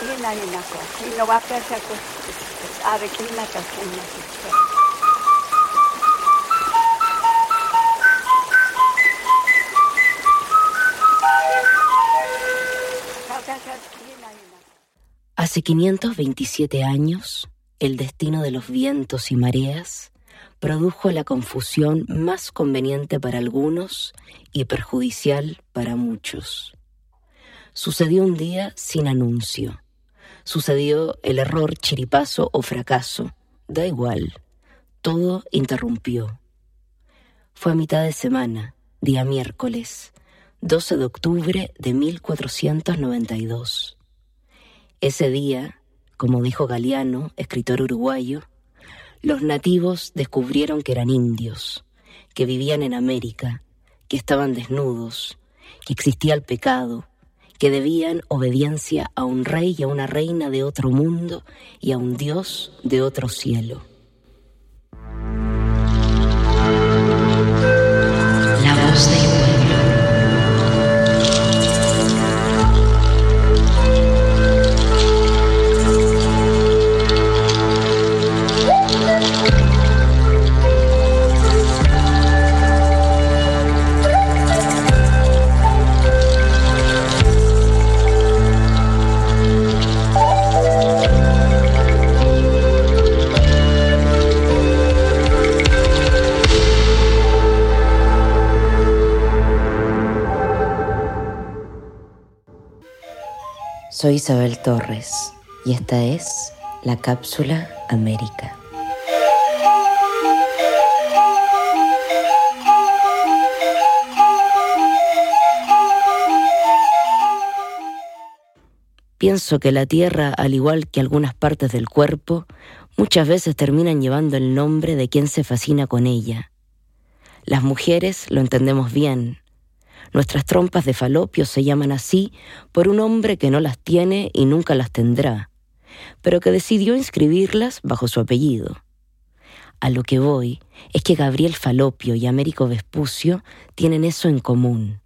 Kina inako, kino wapesa kus, abe kina ka kina kisa. Hace 527 años, el destino de los vientos y mareas produjo la confusión más conveniente para algunos y perjudicial para muchos. Sucedió un día sin anuncio. Sucedió el error, chiripazo o fracaso. Da igual. Todo interrumpió. Fue a mitad de semana, día miércoles, 12 de octubre de 1492. Ese día, como dijo Galeano, escritor uruguayo, los nativos descubrieron que eran indios, que vivían en América, que estaban desnudos, que existía el pecado, que debían obediencia a un rey y a una reina de otro mundo y a un dios de otro cielo. Soy Isabel Torres y esta es la cápsula América. Pienso que la Tierra, al igual que algunas partes del cuerpo, muchas veces terminan llevando el nombre de quien se fascina con ella. Las mujeres lo entendemos bien, Nuestras trompas de falopio se llaman así por un hombre que no las tiene y nunca las tendrá, pero que decidió inscribirlas bajo su apellido. A lo que voy es que Gabriel Falopio y Américo Vespucio tienen eso en común.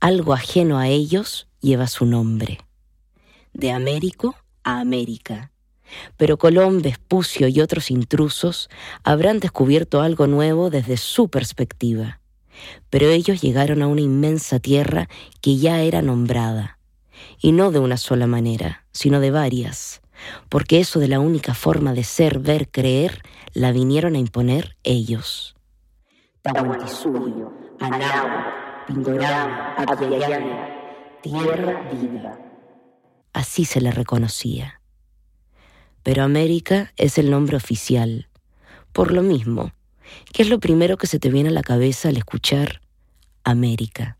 Algo ajeno a ellos lleva su nombre. De Américo a América. Pero Colón, Vespucio y otros intrusos habrán descubierto algo nuevo desde su perspectiva pero ellos llegaron a una inmensa tierra que ya era nombrada, y no de una sola manera, sino de varias, porque eso de la única forma de ser, ver, creer, la vinieron a imponer ellos. tierra viva. Así se le reconocía. Pero América es el nombre oficial. Por lo mismo, ¿Qué es lo primero que se te viene a la cabeza al escuchar América?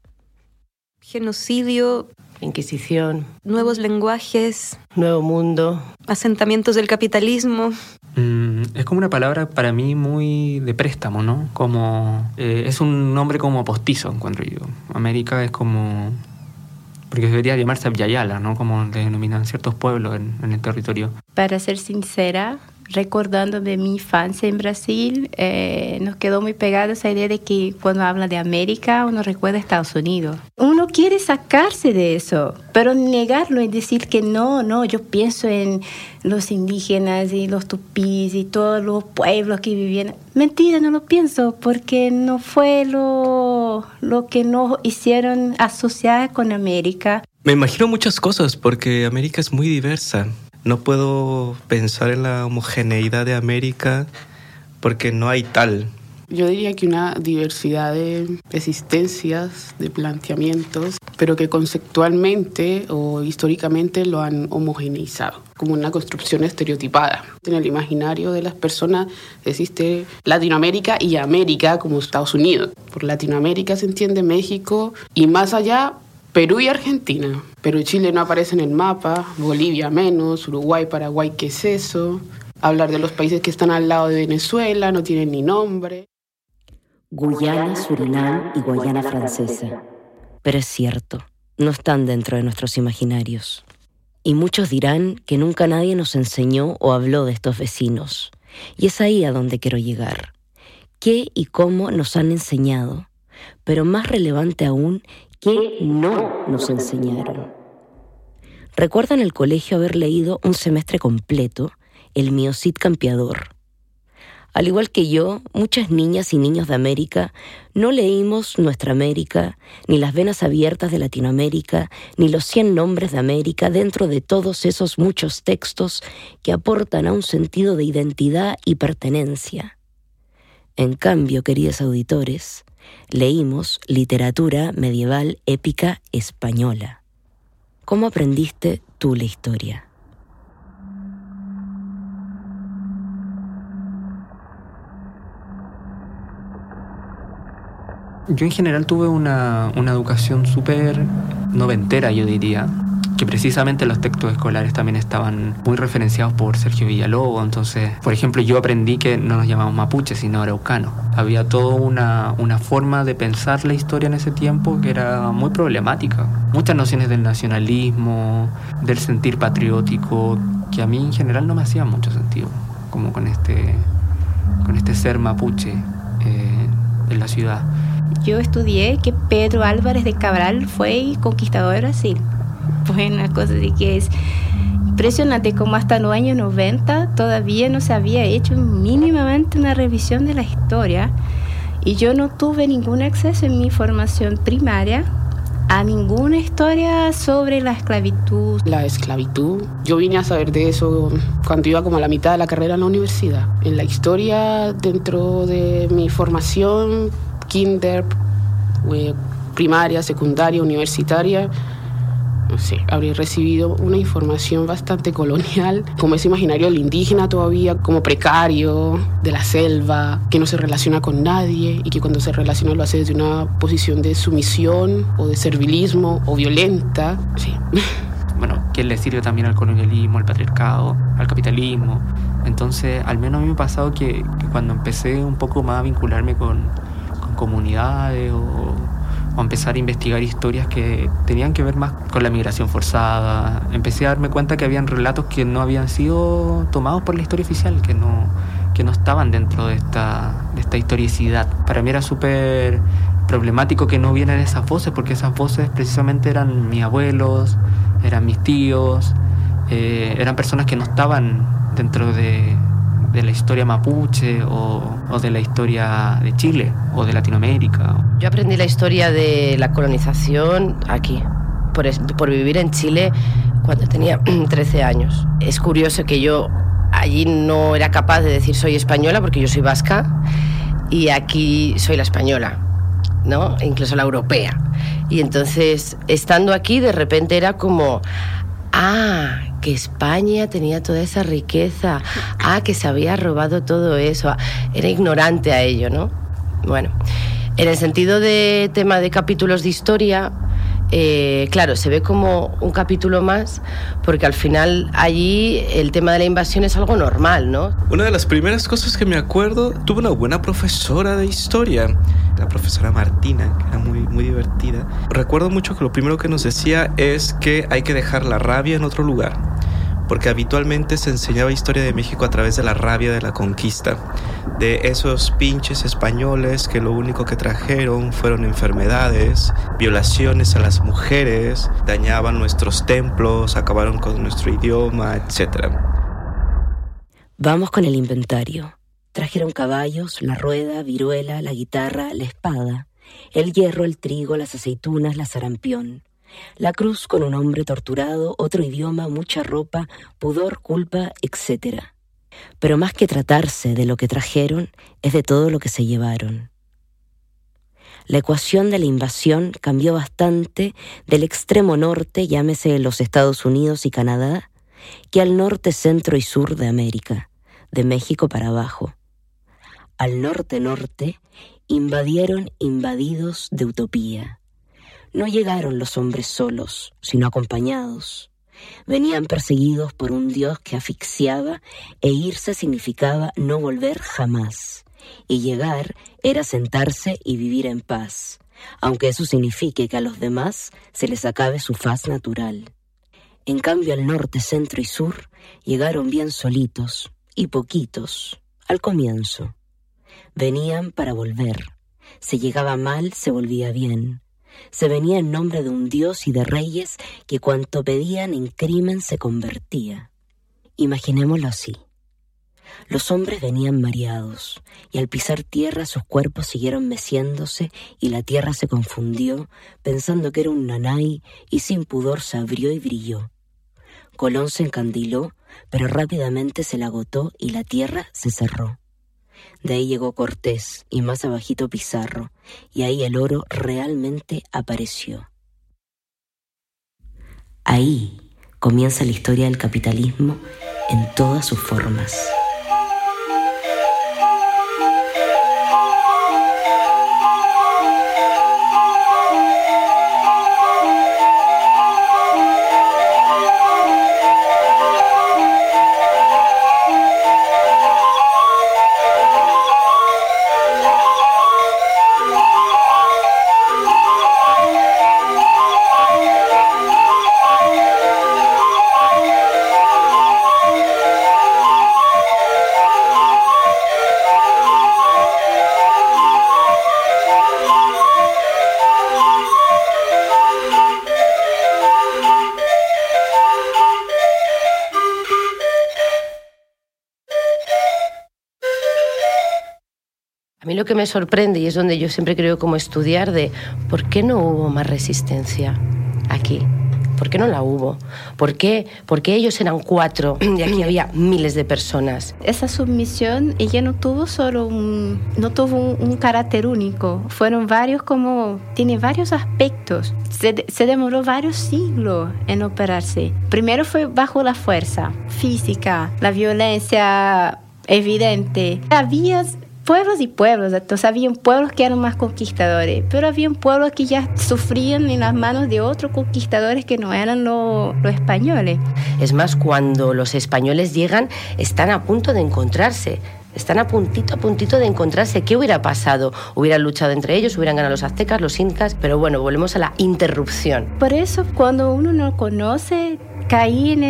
Genocidio. Inquisición. Nuevos lenguajes. Nuevo mundo. Asentamientos del capitalismo. Mm, es como una palabra para mí muy de préstamo, ¿no? Como eh, es un nombre como postizo, encuentro yo. América es como porque debería llamarse Abyayala, ¿no? Como le denominan ciertos pueblos en el territorio. Para ser sincera, recordando de mi infancia en Brasil, eh, nos quedó muy pegada esa idea de que cuando habla de América uno recuerda a Estados Unidos. Uno quiere sacarse de eso, pero negarlo y decir que no, no, yo pienso en los indígenas y los tupís y todos los pueblos que vivían. Mentira, no lo pienso, porque no fue lo, lo que nos hicieron asociar con América. Me imagino muchas cosas porque América es muy diversa. No puedo pensar en la homogeneidad de América porque no hay tal. Yo diría que una diversidad de existencias, de planteamientos, pero que conceptualmente o históricamente lo han homogeneizado, como una construcción estereotipada. En el imaginario de las personas existe Latinoamérica y América como Estados Unidos. Por Latinoamérica se entiende México y más allá Perú y Argentina. Perú y Chile no aparecen en el mapa, Bolivia menos, Uruguay, Paraguay, ¿qué es eso? Hablar de los países que están al lado de Venezuela, no tienen ni nombre. Guyana, Surinam y Guayana Francesa. Pero es cierto, no están dentro de nuestros imaginarios. Y muchos dirán que nunca nadie nos enseñó o habló de estos vecinos. Y es ahí a donde quiero llegar. ¿Qué y cómo nos han enseñado? Pero más relevante aún, ¿qué no nos enseñaron? Recuerdo en el colegio haber leído un semestre completo El Miocid Campeador al igual que yo, muchas niñas y niños de América no leímos Nuestra América, ni las venas abiertas de Latinoamérica, ni los cien nombres de América dentro de todos esos muchos textos que aportan a un sentido de identidad y pertenencia. En cambio, queridos auditores, leímos literatura medieval épica española. ¿Cómo aprendiste tú la historia? Yo en general tuve una, educación súper noventera, yo diría, que precisamente los textos escolares también estaban muy referenciados por Sergio Villalobos. Entonces, por ejemplo, yo aprendí que no nos llamamos mapuche, sino araucano. Había toda una, una, forma de pensar la historia en ese tiempo que era muy problemática. Muchas nociones del nacionalismo, del sentir patriótico, que a mí en general no me hacían mucho sentido, como con este, con este ser mapuche eh, en la ciudad yo estudié que Pedro Álvarez de Cabral fue conquistador de Brasil. Pues una cosa de que es impresionante como hasta los años 90 todavía no se había hecho mínimamente una revisión de la historia y yo no tuve ningún acceso en mi formación primaria a ninguna historia sobre la esclavitud. La esclavitud. Yo vine a saber de eso cuando iba como a la mitad de la carrera en la universidad. En la historia, dentro de mi formación kinder, eh, primaria, secundaria, universitaria, no sé, recibido una información bastante colonial, como ese imaginario del indígena todavía, como precario, de la selva, que no se relaciona con nadie y que cuando se relaciona lo hace desde una posición de sumisión o de servilismo o violenta. Sí. Bueno, que le sirve también al colonialismo, al patriarcado, al capitalismo. Entonces, al menos a mí me ha pasado que cuando empecé un poco más a vincularme con, comunidades o, empezar a investigar historias que tenían que ver más con la migración forzada. Empecé a darme cuenta que habían relatos que no habían sido tomados por la historia oficial, que no, que no estaban dentro de esta, de esta historicidad. Para mí era súper problemático que no vieran esas voces, porque esas voces precisamente eran mis abuelos, eran mis tíos, eh, eran personas que no estaban dentro de, de la historia mapuche o, de la historia de Chile o de Latinoamérica. Yo aprendí la historia de la colonización aquí, por, por vivir en Chile cuando tenía 13 años. Es curioso que yo allí no era capaz de decir soy española porque yo soy vasca y aquí soy la española, ¿no? incluso la europea. Y entonces, estando aquí, de repente era como, ah, que España tenía toda esa riqueza, ah, que se había robado todo eso, ah, era ignorante a ello, ¿no? Bueno, en el sentido de tema de capítulos de historia, eh, claro, se ve como un capítulo más, porque al final allí el tema de la invasión es algo normal, ¿no? Una de las primeras cosas que me acuerdo, tuve una buena profesora de historia, la profesora Martina, que era muy, muy divertida. Recuerdo mucho que lo primero que nos decía es que hay que dejar la rabia en otro lugar porque habitualmente se enseñaba historia de México a través de la rabia de la conquista, de esos pinches españoles que lo único que trajeron fueron enfermedades, violaciones a las mujeres, dañaban nuestros templos, acabaron con nuestro idioma, etc. Vamos con el inventario. Trajeron caballos, la rueda, viruela, la guitarra, la espada, el hierro, el trigo, las aceitunas, la sarampión. La cruz con un hombre torturado, otro idioma, mucha ropa, pudor, culpa, etc. Pero más que tratarse de lo que trajeron, es de todo lo que se llevaron. La ecuación de la invasión cambió bastante del extremo norte, llámese los Estados Unidos y Canadá, que al norte, centro y sur de América, de México para abajo. Al norte-norte invadieron invadidos de utopía no llegaron los hombres solos, sino acompañados. Venían perseguidos por un Dios que asfixiaba e irse significaba no volver jamás. y llegar era sentarse y vivir en paz, aunque eso signifique que a los demás se les acabe su faz natural. En cambio al norte, centro y sur llegaron bien solitos y poquitos al comienzo. Venían para volver. Se llegaba mal, se volvía bien. Se venía en nombre de un dios y de reyes que cuanto pedían en crimen se convertía. Imaginémoslo así. Los hombres venían mareados, y al pisar tierra sus cuerpos siguieron meciéndose, y la tierra se confundió, pensando que era un nanay, y sin pudor se abrió y brilló. Colón se encandiló, pero rápidamente se la agotó y la tierra se cerró. De ahí llegó Cortés y más abajito Pizarro, y ahí el oro realmente apareció. Ahí comienza la historia del capitalismo en todas sus formas. Lo que me sorprende y es donde yo siempre creo como estudiar de por qué no hubo más resistencia aquí. ¿Por qué no la hubo? ¿Por qué? Porque ellos eran cuatro y aquí había miles de personas. Esa submisión, ella no tuvo solo un, no tuvo un, carácter único. Fueron varios como, tiene varios aspectos. Se, se demoró varios siglos en operarse. Primero fue bajo la fuerza física, la violencia evidente. Había pueblos y pueblos, entonces había pueblos que eran más conquistadores, pero había pueblos que ya sufrían en las manos de otros conquistadores que no eran los españoles. Es más, cuando los españoles llegan, están a punto de encontrarse. Están a puntito, a puntito de encontrarse. ¿Qué hubiera pasado? Hubieran luchado entre ellos, hubieran ganado los aztecas, los incas, pero bueno, volvemos a la interrupción. Por eso, cuando uno no conoce, caí en,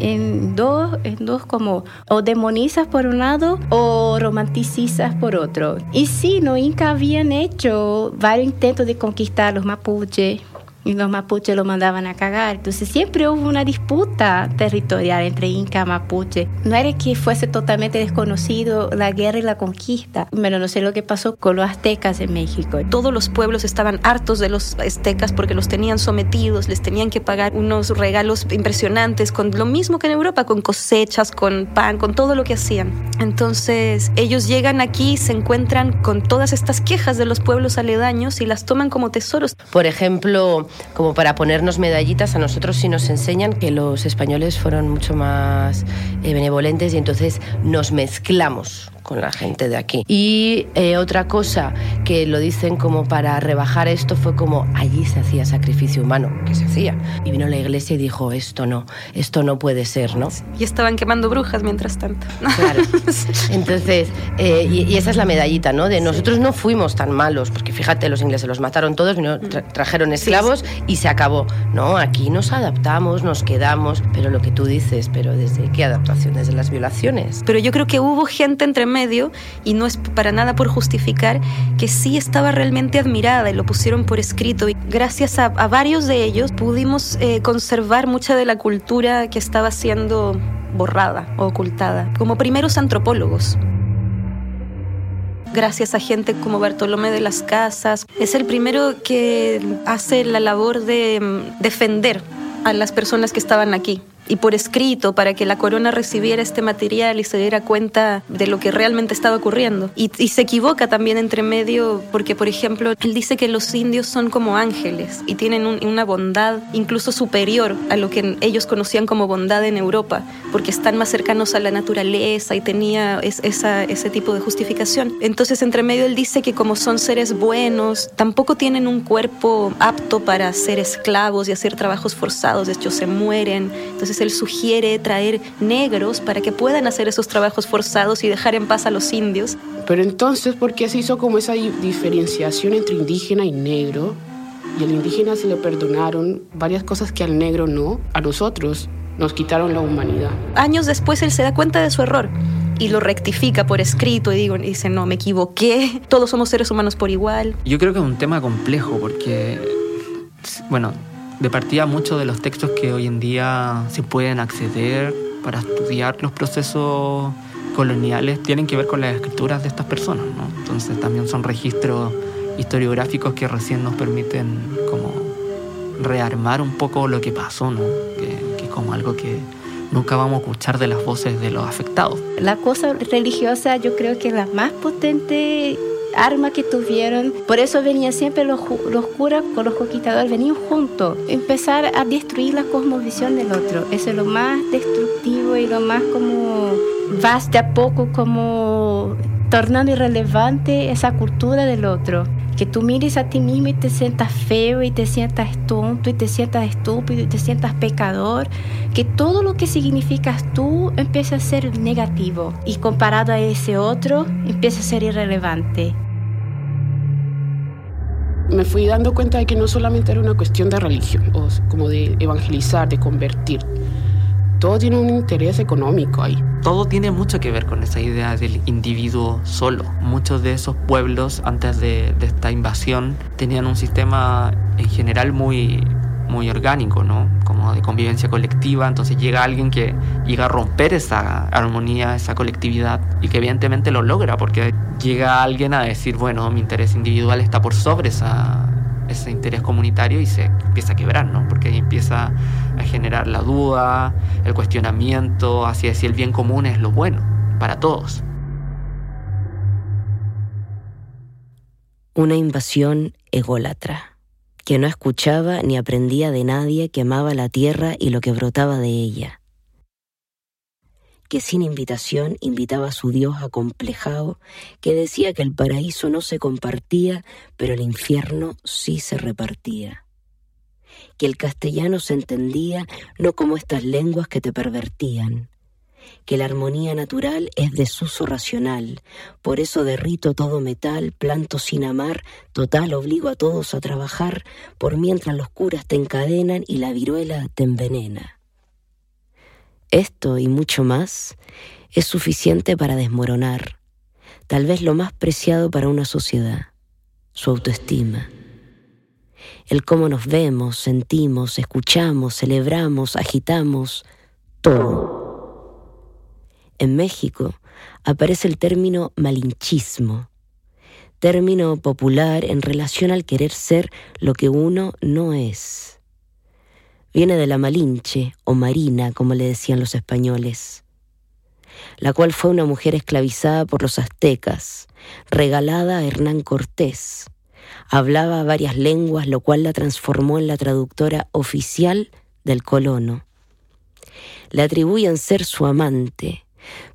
en, dos, en dos como o demonizas por un lado o romanticizas por otro. Y sí, los incas habían hecho varios intentos de conquistar los mapuches y los mapuches lo mandaban a cagar. Entonces siempre hubo una disputa territorial entre Inca y Mapuche. No era que fuese totalmente desconocido la guerra y la conquista, pero no sé lo que pasó con los aztecas en México. Todos los pueblos estaban hartos de los aztecas porque los tenían sometidos, les tenían que pagar unos regalos impresionantes, con lo mismo que en Europa, con cosechas, con pan, con todo lo que hacían. Entonces ellos llegan aquí, se encuentran con todas estas quejas de los pueblos aledaños y las toman como tesoros. Por ejemplo, como para ponernos medallitas, a nosotros sí nos enseñan que los españoles fueron mucho más eh, benevolentes y entonces nos mezclamos con la gente de aquí. Y eh, otra cosa que lo dicen como para rebajar esto fue como allí se hacía sacrificio humano, que se hacía. Y vino la iglesia y dijo, esto no, esto no puede ser, ¿no? Y estaban quemando brujas mientras tanto. Claro. Entonces, eh, y, esa es la medallita, ¿no? De nosotros no fuimos tan malos, porque fíjate, los ingleses los mataron todos, trajeron esclavos y se acabó. No, aquí nos adaptamos, nos quedamos, pero lo que tú dices, pero ¿desde qué adaptación? Desde las violaciones. Pero yo creo que hubo gente entre medio, y no es para nada por justificar, que sí estaba realmente admirada y lo pusieron por escrito. Y gracias a, varios de ellos pudimos eh, conservar mucha de la cultura que estaba siendo borrada o ocultada, como primeros antropólogos gracias a gente como Bartolomé de las Casas. Es el primero que hace la labor de mm, defender a las personas que estaban aquí y por escrito para que la corona recibiera este material y se diera cuenta de lo que realmente estaba ocurriendo. Y, se equivoca también entre medio porque, por ejemplo, él dice que los indios son como ángeles y tienen una bondad incluso superior a lo que ellos conocían como bondad en Europa, porque están más cercanos a la naturaleza y tenía esa, ese tipo de justificación. Entonces, entre medio él dice que como son seres buenos, tampoco tienen un cuerpo apto para ser esclavos y hacer trabajos forzados, de hecho se mueren. Entonces Entonces él sugiere traer negros para que puedan hacer esos trabajos forzados y dejar en paz a los indios. Pero entonces, ¿por qué se hizo como esa diferenciación entre indígena y negro? Y al indígena se le perdonaron varias cosas que al negro no, a nosotros nos quitaron la humanidad. Años después él se da cuenta de su error y lo rectifica por escrito y digo, dice, no, me equivoqué, todos somos seres humanos por igual. Yo creo que es un tema complejo porque, bueno, de partida muchos de los textos que hoy en día se pueden acceder para estudiar los procesos coloniales tienen que ver con las escrituras de estas personas, ¿no? Entonces también son registros historiográficos que recién nos permiten como rearmar un poco lo que pasó, ¿no? Que, que es como algo que nunca vamos a escuchar de las voces de los afectados. La cosa religiosa yo creo que es la más potente arma que tuvieron. Por eso venían siempre los, curas con los conquistadores, venían juntos. Empezar a destruir la cosmovisión del otro. Eso es lo más destructivo y lo más como vas de a poco como tornando irrelevante esa cultura del otro. Que tú mires a ti mismo y te sientas feo y te sientas tonto y te sientas estúpido y te sientas pecador. Que todo lo que significas tú empieza a ser negativo y comparado a ese otro empieza a ser irrelevante. Me fui dando cuenta de que no solamente era una cuestión de religión o como de evangelizar, de convertir. Todo tiene un interés económico ahí todo tiene mucho que ver con esa idea del individuo solo. Muchos de esos pueblos antes de, esta invasión tenían un sistema en general muy, muy orgánico, ¿no? Como de convivencia colectiva. Entonces llega alguien que llega a romper esa armonía, esa colectividad y que evidentemente lo logra porque llega alguien a decir, bueno, mi interés individual está por sobre esa, ese interés comunitario y se empieza a quebrar, ¿no? Porque ahí empieza a generar la duda, el cuestionamiento hacia si el bien común es lo bueno para todos. Una invasión ególatra, que no escuchaba ni aprendía de nadie que amaba la tierra y lo que brotaba de ella que sin invitación invitaba a su Dios acomplejado, que decía que el paraíso no se compartía, pero el infierno sí se repartía. Que el castellano se entendía no como estas lenguas que te pervertían, que la armonía natural es desuso racional, por eso derrito todo metal, planto sin amar, total obligo a todos a trabajar, por mientras los curas te encadenan y la viruela te envenena. Esto y mucho más es suficiente para desmoronar tal vez lo más preciado para una sociedad, su autoestima. El cómo nos vemos, sentimos, escuchamos, celebramos, agitamos, todo. En México aparece el término malinchismo, término popular en relación al querer ser lo que uno no es. Viene de la Malinche o Marina, como le decían los españoles, la cual fue una mujer esclavizada por los aztecas, regalada a Hernán Cortés. Hablaba varias lenguas, lo cual la transformó en la traductora oficial del colono. Le atribuyen ser su amante,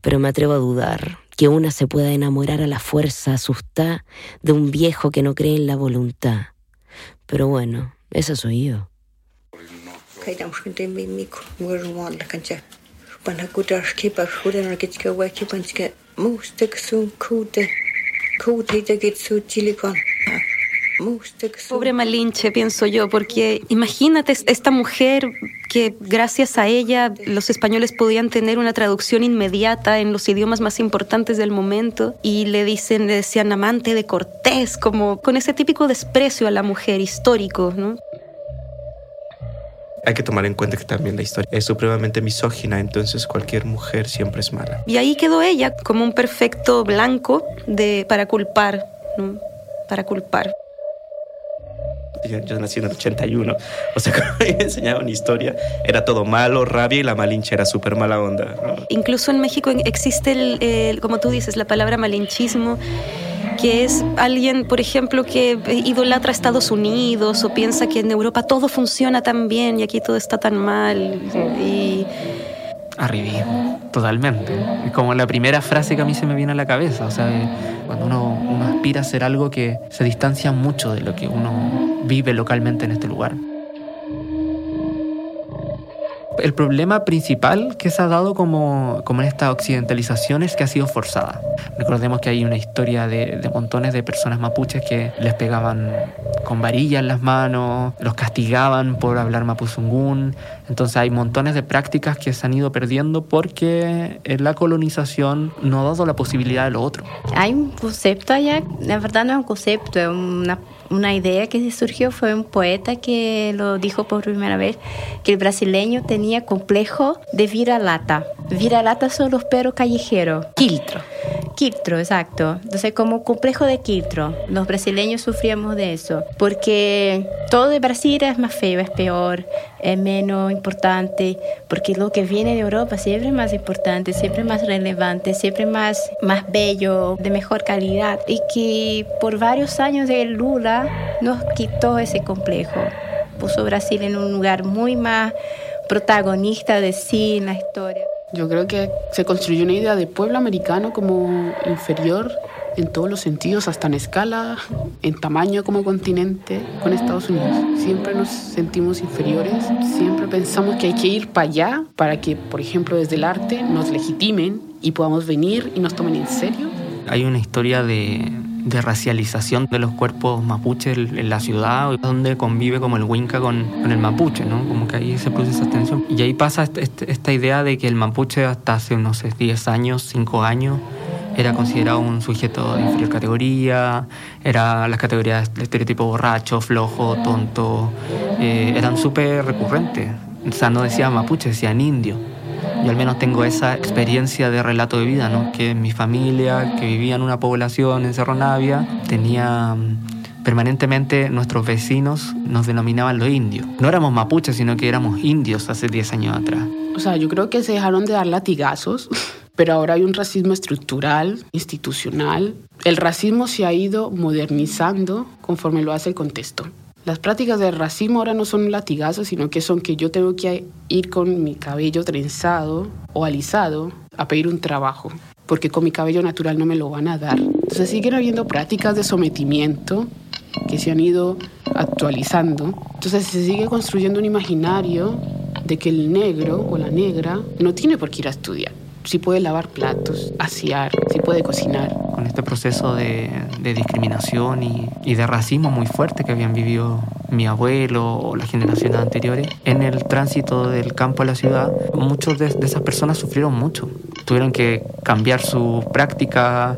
pero me atrevo a dudar que una se pueda enamorar a la fuerza asustada de un viejo que no cree en la voluntad. Pero bueno, esa soy yo. Pobre Malinche, pienso yo, porque imagínate esta mujer que gracias a ella los españoles podían tener una traducción inmediata en los idiomas más importantes del momento y le dicen, le decían amante de Cortés, como con ese típico desprecio a la mujer histórico, ¿no? Hay que tomar en cuenta que también la historia es supremamente misógina, entonces cualquier mujer siempre es mala. Y ahí quedó ella como un perfecto blanco de, para culpar, ¿no? Para culpar. Yo, nací en el 81, o sea, cuando me enseñaban historia, era todo malo, rabia y la malinche era súper mala onda. Incluso en México existe, el, como tú dices, la palabra malinchismo que es alguien, por ejemplo, que idolatra a Estados Unidos o piensa que en Europa todo funciona tan bien y aquí todo está tan mal. Y... Arribismo, totalmente. Como la primera frase que a mí se me viene a la cabeza. O sea, cuando uno, uno aspira a hacer algo que se distancia mucho de lo que uno vive localmente en este lugar. El problema principal que se ha dado como, como en esta occidentalización es que ha sido forzada. Recordemos que hay una historia de, de montones de personas mapuches que les pegaban con varillas en las manos, los castigaban por hablar mapuzungún. Entonces hay montones de prácticas que se han ido perdiendo porque la colonización no ha dado la posibilidad de lo otro. Hay un concepto allá, la verdad no es un concepto, es una una idea que surgió fue un poeta que lo dijo por primera vez, que el brasileño tenía complejo de vira-lata. Vira-lata son los perros callejeros. Quiltro. Quiltro, exacto. Entonces, como complejo de quiltro, los brasileños sufríamos de eso, porque todo de Brasil es más feo, es peor, es menos importante, porque lo que viene de Europa siempre es más importante, siempre más relevante, siempre más, más bello, de mejor calidad, y que por varios años de Lula nos quitó ese complejo, puso Brasil en un lugar muy más protagonista de sí en la historia. Yo creo que se construyó una idea de pueblo americano como inferior en todos los sentidos, hasta en escala, en tamaño como continente con Estados Unidos. Siempre nos sentimos inferiores, siempre pensamos que hay que ir para allá para que, por ejemplo, desde el arte nos legitimen y podamos venir y nos tomen en serio. Hay una historia de, de racialización de los cuerpos mapuches en la ciudad, donde convive como el Winca con, el mapuche, ¿no? Como que ahí se produce esa tensión. Y ahí pasa este, este, esta idea de que el mapuche hasta hace, no sé, 10 años, 5 años, era considerado un sujeto de inferior categoría, era las categorías de estereotipo borracho, flojo, tonto, eh, eran súper recurrentes. O sea, no decían mapuche, decían indio. Yo al menos tengo esa experiencia de relato de vida, ¿no? Que mi familia, que vivía en una población en Cerro Navia, tenía mm, permanentemente nuestros vecinos nos denominaban los indios. No éramos mapuches, sino que éramos indios hace 10 años atrás. O sea, yo creo que se dejaron de dar latigazos, pero ahora hay un racismo estructural, institucional. El racismo se ha ido modernizando conforme lo hace el contexto. Las prácticas del racismo ahora no son latigazos, sino que son que yo tengo que ir con mi cabello trenzado o alisado a pedir un trabajo, porque con mi cabello natural no me lo van a dar. Entonces siguen habiendo prácticas de sometimiento que se han ido actualizando. Entonces se sigue construyendo un imaginario de que el negro o la negra no tiene por qué ir a estudiar. Si puede lavar platos, asear, si puede cocinar con este proceso de, discriminación y, de racismo muy fuerte que habían vivido mi abuelo o las generaciones anteriores, en el tránsito del campo a la ciudad, muchos de, esas personas sufrieron mucho. Tuvieron que cambiar su práctica,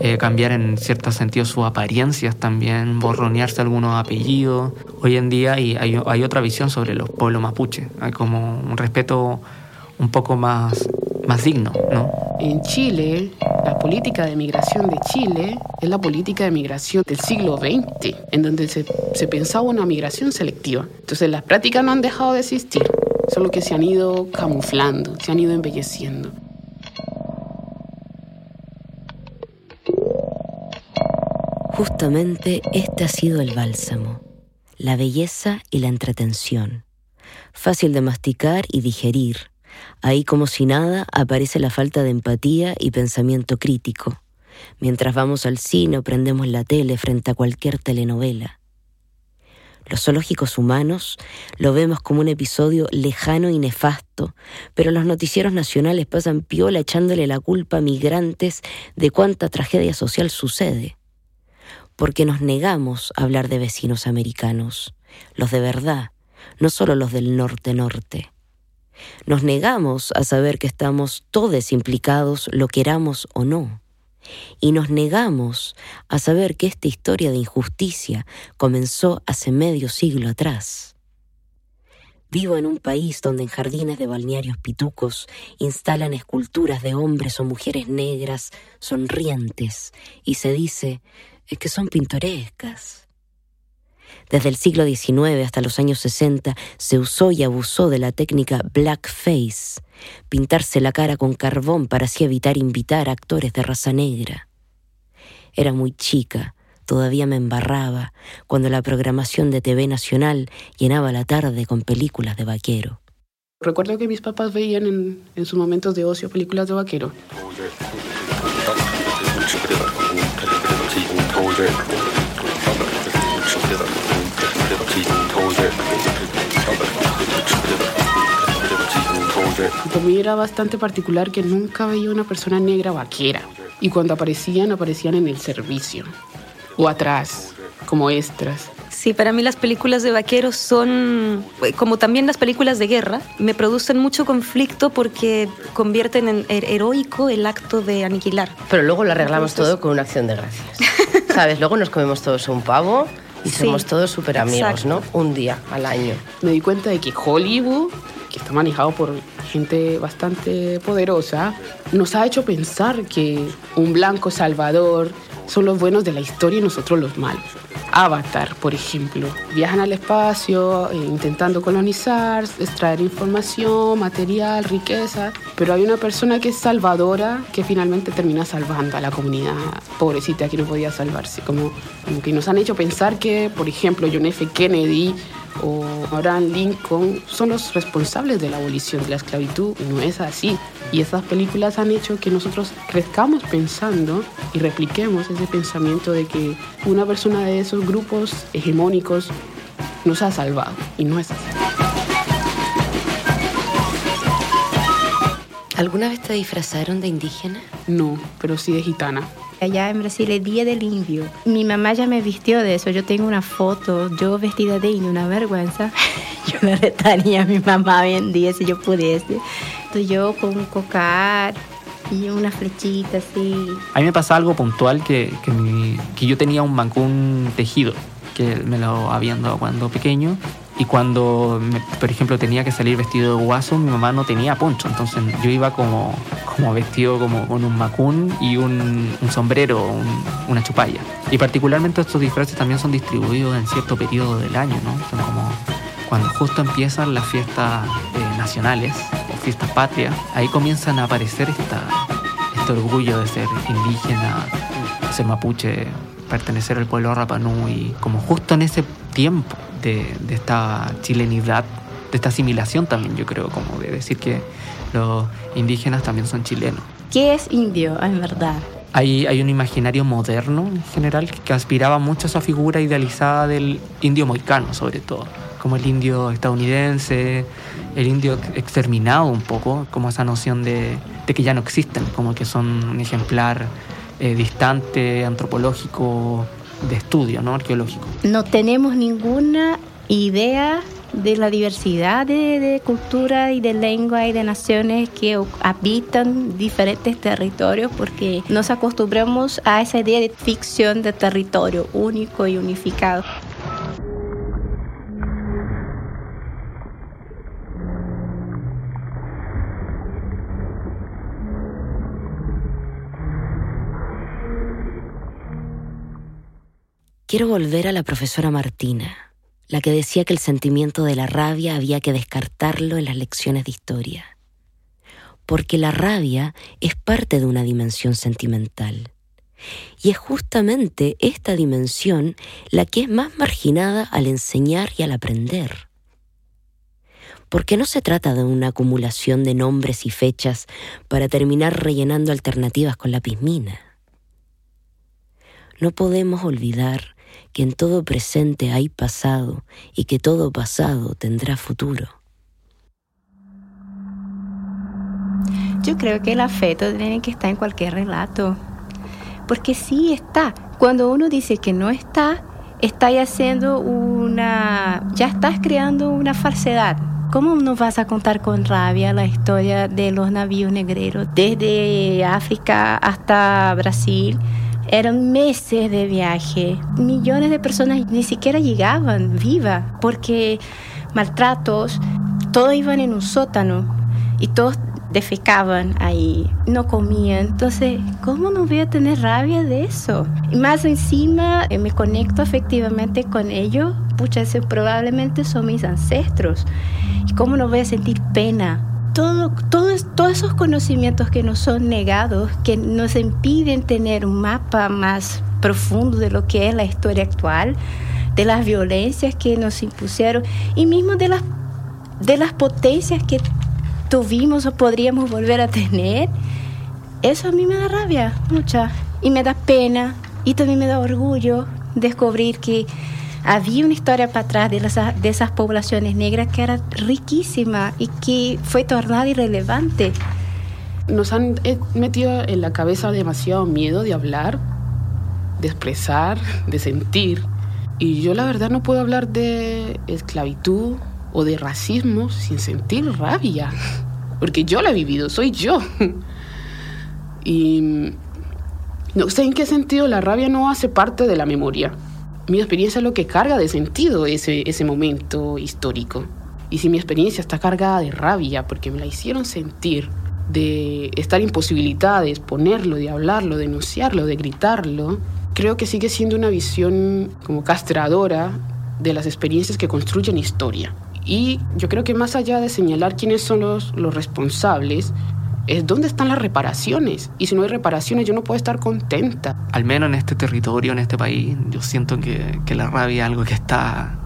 eh, cambiar en cierto sentido sus apariencias también, borronearse algunos apellidos. Hoy en día hay, hay, otra visión sobre los pueblos mapuches, hay como un respeto un poco más, más digno, ¿no? En Chile, la política de migración de Chile es la política de migración del siglo XX, en donde se, se pensaba una migración selectiva. Entonces las prácticas no han dejado de existir, solo que se han ido camuflando, se han ido embelleciendo. Justamente este ha sido el bálsamo, la belleza y la entretención. Fácil de masticar y digerir, Ahí como si nada aparece la falta de empatía y pensamiento crítico, mientras vamos al cine o prendemos la tele frente a cualquier telenovela. Los zoológicos humanos lo vemos como un episodio lejano y nefasto, pero los noticieros nacionales pasan piola echándole la culpa a migrantes de cuánta tragedia social sucede. Porque nos negamos a hablar de vecinos americanos, los de verdad, no solo los del norte-norte. Nos negamos a saber que estamos todos implicados, lo queramos o no. Y nos negamos a saber que esta historia de injusticia comenzó hace medio siglo atrás. Vivo en un país donde en jardines de balnearios pitucos instalan esculturas de hombres o mujeres negras sonrientes y se dice que son pintorescas. Desde el siglo XIX hasta los años 60 se usó y abusó de la técnica blackface, pintarse la cara con carbón para así evitar invitar a actores de raza negra. Era muy chica, todavía me embarraba cuando la programación de TV Nacional llenaba la tarde con películas de vaquero. Recuerdo que mis papás veían en, en sus momentos de ocio películas de vaquero. Para mí era bastante particular que nunca veía una persona negra vaquera. Y cuando aparecían, aparecían en el servicio. O atrás, como extras. Sí, para mí las películas de vaqueros son, eh, como también las películas de guerra, me producen mucho conflicto porque convierten en heroico el acto de aniquilar. Pero luego lo arreglamos todo con una acción de gracias. ¿Sabes? Luego nos comemos todos un pavo y somos todos súper amigos, ¿no? Un día al año. Me di cuenta de que Hollywood, que está manejado por gente bastante poderosa, nos ha hecho pensar que un blanco salvador son los buenos de la historia y nosotros los malos. Avatar, por ejemplo. Viajan al espacio eh, intentando colonizar, extraer información, material, riqueza, pero hay una persona que es salvadora que finalmente termina salvando a la comunidad pobrecita que no podía salvarse. Como, como que nos han hecho pensar que, por ejemplo, John F. Kennedy o Abraham Lincoln son los responsables de la abolición de la esclavitud. No es así. Y esas películas han hecho que nosotros crezcamos pensando y repliquemos ese pensamiento de que una persona de esos grupos hegemónicos nos ha salvado. Y no es así. ¿Alguna vez te disfrazaron de indígena? No, pero sí de gitana. Allá en Brasil el Día del Indio. Mi mamá ya me vistió de eso. Yo tengo una foto, yo vestida de indio, una vergüenza. Yo le retaría a mi mamá hoy en día si yo pudiese. Yo con un cocar y una flechita así. A mí me pasa algo puntual que, que, mi- que yo tenía un mancún tejido que me lo habían dado cuando pequeño y cuando, me- por ejemplo, tenía que salir vestido de guaso, mi mamá no tenía poncho, entonces yo iba como, como vestido como con un macún y un, un sombrero, un- una chupalla. Y particularmente estos disfraces también son distribuidos en cierto periodo del año, ¿no? Son como cuando justo empiezan las fiestas eh, nacionales o fiestas patrias, ahí comienzan a aparecer esta, este orgullo de ser indígena, ser mapuche, pertenecer al pueblo Rapanui, como justo en ese tiempo de, de esta chilenidad, de esta asimilación también, yo creo, como de decir que los indígenas también son chilenos. ¿Qué es indio en verdad? Hay, hay un imaginario moderno en general que aspiraba mucho a esa figura idealizada del indio moicano, sobre todo, como el indio estadounidense, el indio exterminado un poco, como esa noción de, que ya no existen, como que son un ejemplar eh, distante, antropológico, de estudio, ¿no? arqueológico. No tenemos ninguna idea de la diversidad de, de cultura y de lengua y de naciones que habitan diferentes territorios porque nos acostumbramos a esa idea de ficción de territorio único y unificado. Quiero volver a la profesora Martina, la que decía que el sentimiento de la rabia había que descartarlo en las lecciones de historia. Porque la rabia es parte de una dimensión sentimental. Y es justamente esta dimensión la que es más marginada al enseñar y al aprender. Porque no se trata de una acumulación de nombres y fechas para terminar rellenando alternativas con la pismina. No podemos olvidar que en todo presente hay pasado y que todo pasado tendrá futuro. Yo creo que el afecto tiene que estar en cualquier relato. Porque sí está. Cuando uno dice que no está, está haciendo una. ya estás creando una falsedad. ¿Cómo no vas a contar con rabia la historia de los navíos negreros desde África hasta Brasil? Eran meses de viaje. Millones de personas ni siquiera llegaban vivas porque maltratos, todos iban en un sótano y todos defecaban ahí, no comían. Entonces, ¿cómo no voy a tener rabia de eso? Y más encima, eh, me conecto efectivamente con ellos. Pucha, probablemente son mis ancestros. ¿Y cómo no voy a sentir pena? Todo, todos, todos esos conocimientos que nos son negados, que nos impiden tener un mapa más profundo de lo que es la historia actual, de las violencias que nos impusieron y mismo de las, de las potencias que tuvimos o podríamos volver a tener, eso a mí me da rabia, mucha, y me da pena, y también me da orgullo descubrir que había una historia para atrás de, las, de esas poblaciones negras que era riquísima y que fue tornada irrelevante. Nos han eh, metido en la cabeza demasiado miedo de hablar, de expresar, de sentir. Y yo la verdad no puedo hablar de esclavitud o de racismo sin sentir rabia, porque yo la he vivido, soy yo. Y no sé en qué sentido la rabia no hace parte de la memoria. Mi experiencia es lo que carga de sentido ese, ese momento histórico. Y si mi experiencia está cargada de rabia porque me la hicieron sentir, de estar imposibilitada de exponerlo, de hablarlo, de denunciarlo, de gritarlo, creo que sigue siendo una visión como castradora de las experiencias que construyen historia. Y yo creo que más allá de señalar quiénes son los, los responsables, es dónde están las reparaciones. Y si no hay reparaciones, yo no puedo estar contenta. Al menos en este territorio, en este país, yo siento que, que la rabia es algo que está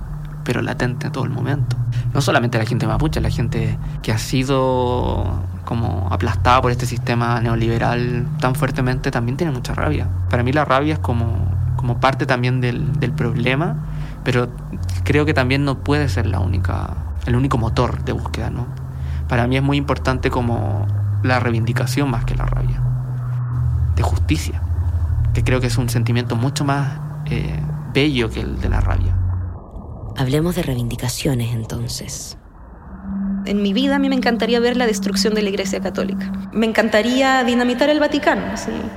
pero latente a todo el momento. No solamente la gente mapuche, la gente que ha sido como aplastada por este sistema neoliberal tan fuertemente también tiene mucha rabia. Para mí la rabia es como, como parte también del, del problema, pero creo que también no puede ser la única, el único motor de búsqueda, ¿no? Para mí es muy importante como la reivindicación más que la rabia, de justicia, que creo que es un sentimiento mucho más eh, bello que el de la rabia. Hablemos de reivindicaciones entonces. En mi vida a mí me encantaría ver la destrucción de la Iglesia Católica. Me encantaría dinamitar el Vaticano.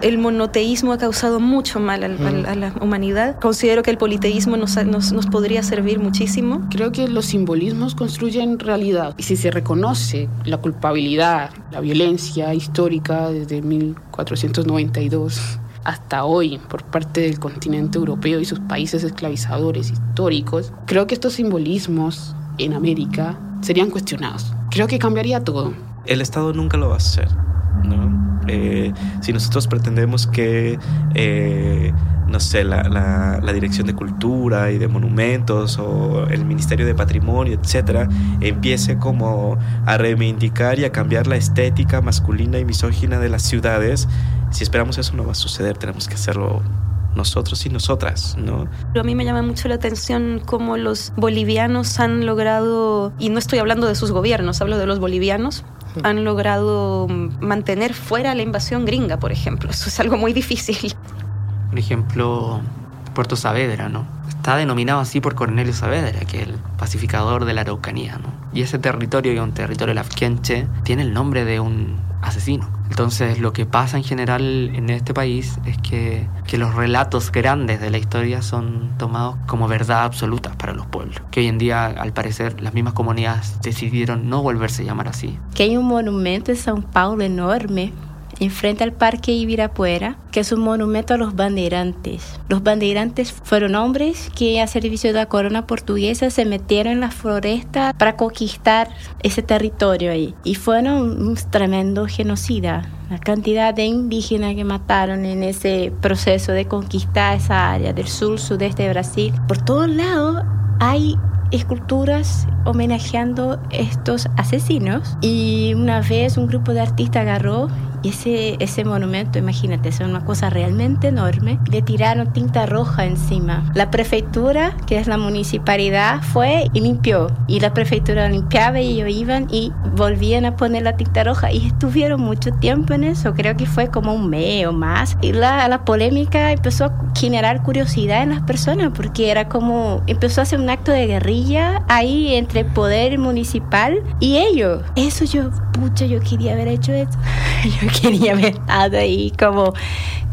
El monoteísmo ha causado mucho mal al, al, a la humanidad. Considero que el politeísmo nos, nos, nos, podría servir muchísimo. Creo que los simbolismos construyen realidad. Y si se reconoce la culpabilidad, la violencia histórica desde 1492 hasta hoy por parte del continente europeo y sus países esclavizadores históricos, creo que estos simbolismos en América serían cuestionados. Creo que cambiaría todo. El Estado nunca lo va a hacer, ¿no? Eh, si nosotros pretendemos que, eh, no sé, la, la, la, Dirección de Cultura y de Monumentos o el Ministerio de Patrimonio, etcétera, empiece como a reivindicar y a cambiar la estética masculina y misógina de las ciudades, si esperamos eso no va a suceder, tenemos que hacerlo nosotros y nosotras, ¿no? A mí me llama mucho la atención cómo los bolivianos han logrado, y no estoy hablando de sus gobiernos, hablo de los bolivianos, han logrado mantener fuera la invasión gringa, por ejemplo. Eso es algo muy difícil. Por ejemplo, Puerto Saavedra, ¿no? Está denominado así por Cornelio Saavedra, que es el pacificador de la Araucanía, ¿no? Y ese territorio, que es un territorio lafquenche, tiene el nombre de un asesino. Entonces lo que pasa en general en este país es que, que, los relatos grandes de la historia son tomados como verdad absoluta para los pueblos. Que hoy en día, al parecer, las mismas comunidades decidieron no volverse a llamar así. Que hay un monumento en São Paulo enorme enfrente al Parque Ibirapuera, que es un monumento a los bandeirantes. Los bandeirantes fueron hombres que a servicio de la corona portuguesa se metieron en la floresta para conquistar ese territorio ahí. Y fueron un tremendo genocida. La cantidad de indígenas que mataron en ese proceso de conquistar esa área del sur, sudeste de Brasil. Por todos lados hay esculturas homenajeando estos asesinos y una vez un grupo de artistas agarró y ese, ese monumento, imagínate, es una cosa realmente enorme, le tiraron tinta roja encima. La prefectura, que es la municipalidad, fue y limpió. Y la prefectura limpiaba y ellos iban y volvían a poner la tinta roja y estuvieron mucho tiempo en eso, creo que fue como un mes o más. Y la, la polémica empezó a generar curiosidad en las personas porque era como, empezó a hacer un acto de guerrilla ahí entre el poder municipal y ellos. Eso yo, pucha, yo quería haber hecho eso. Yo quería haber estado ahí como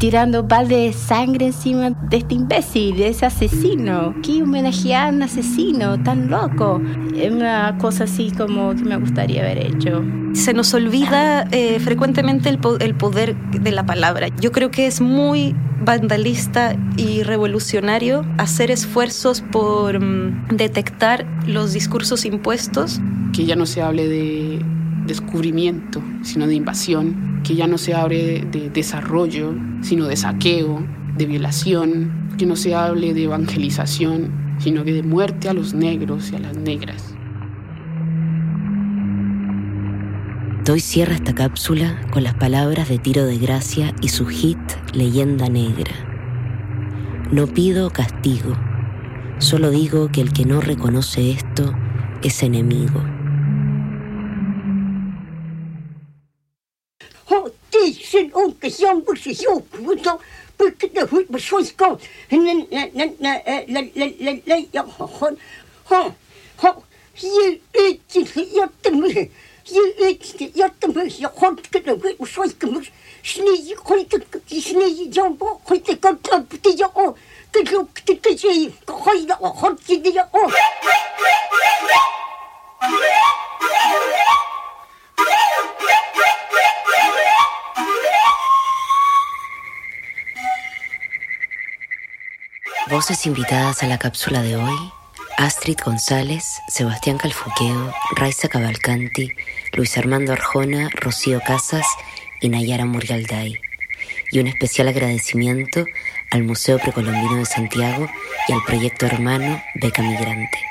tirando balde de sangre encima de este imbécil, de ese asesino. ¿Qué homenajear a un asesino tan loco? Es una cosa así como que me gustaría haber hecho. Se nos olvida eh, frecuentemente el, po el poder de la palabra. Yo creo que es muy vandalista y revolucionario hacer esfuerzos por um, detectar los discursos impuestos. Que ya no se hable de descubrimiento, sino de invasión, que ya no se hable de desarrollo, sino de saqueo, de violación, que no se hable de evangelización, sino que de muerte a los negros y a las negras. Doy cierra esta cápsula con las palabras de Tiro de Gracia y su hit Leyenda Negra. No pido castigo, Solo digo que el que no reconoce esto es enemigo. den åkerson, Busses Åkesson, Buckete Fotbollskonskap, Leijahon, Jyytiksi jättämys, jyytiksi jättämys ja kontkete Fotbollskonskap, Snei, kontkete, snei, jambo, kontkete, kontkete, ja o, kontkete, kontkete, hoida, kontkete, ja o. Yeah! Voces invitadas a la cápsula de hoy. Astrid González, Sebastián Calfuqueo, Raiza Cavalcanti, Luis Armando Arjona, Rocío Casas y Nayara Murialday. Y un especial agradecimiento al Museo Precolombino de Santiago y al proyecto hermano Beca Migrante.